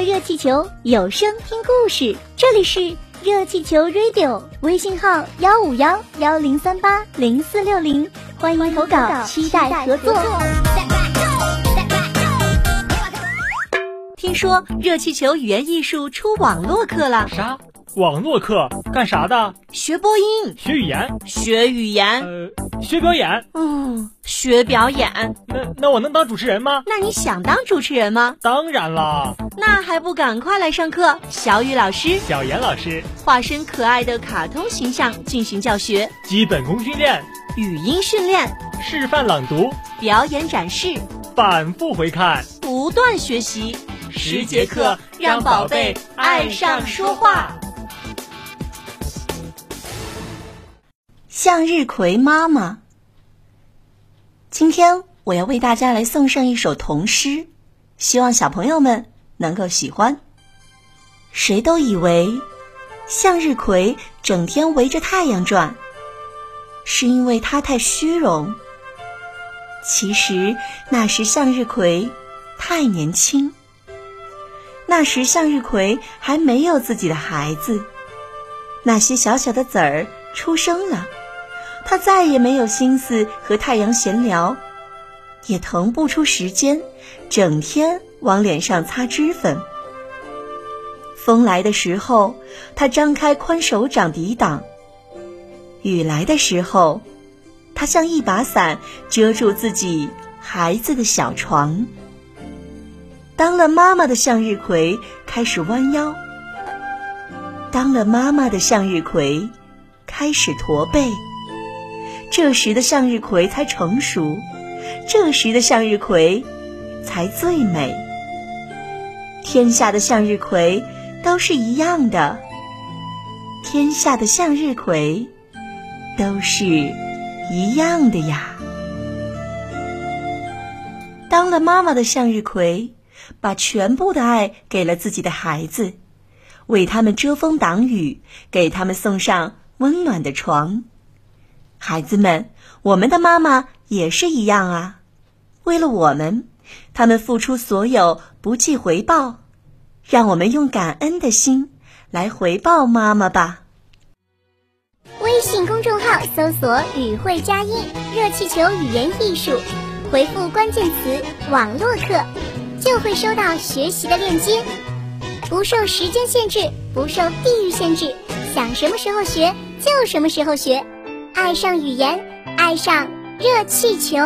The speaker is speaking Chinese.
乐热气球有声听故事，这里是热气球 Radio，微信号幺五幺幺零三八零四六零，欢迎投稿，期待合作。听说热气球语言艺术出网络课了？啥？网络课干啥的？学播音，学语言，学语言，呃，学表演。嗯，学表演。那那我能当主持人吗？那你想当主持人吗？当然啦。那还不赶快来上课？小雨老师、小严老师化身可爱的卡通形象进行教学，基本功训练，语音训练，示范朗读，表演展示，反复回看，不断学习。十节课让宝贝爱上说话。向日葵妈妈，今天我要为大家来送上一首童诗，希望小朋友们能够喜欢。谁都以为向日葵整天围着太阳转，是因为它太虚荣。其实那时向日葵太年轻，那时向日葵还没有自己的孩子，那些小小的籽儿出生了。他再也没有心思和太阳闲聊，也腾不出时间，整天往脸上擦脂粉。风来的时候，他张开宽手掌抵挡；雨来的时候，他像一把伞遮住自己孩子的小床。当了妈妈的向日葵开始弯腰，当了妈妈的向日葵开始驼背。这时的向日葵才成熟，这时的向日葵才最美。天下的向日葵都是一样的，天下的向日葵都是一样的呀。当了妈妈的向日葵，把全部的爱给了自己的孩子，为他们遮风挡雨，给他们送上温暖的床。孩子们，我们的妈妈也是一样啊！为了我们，他们付出所有，不计回报。让我们用感恩的心来回报妈妈吧。微信公众号搜索“语会佳音热气球语言艺术”，回复关键词“网络课”，就会收到学习的链接。不受时间限制，不受地域限制，想什么时候学就什么时候学。爱上语言，爱上热气球。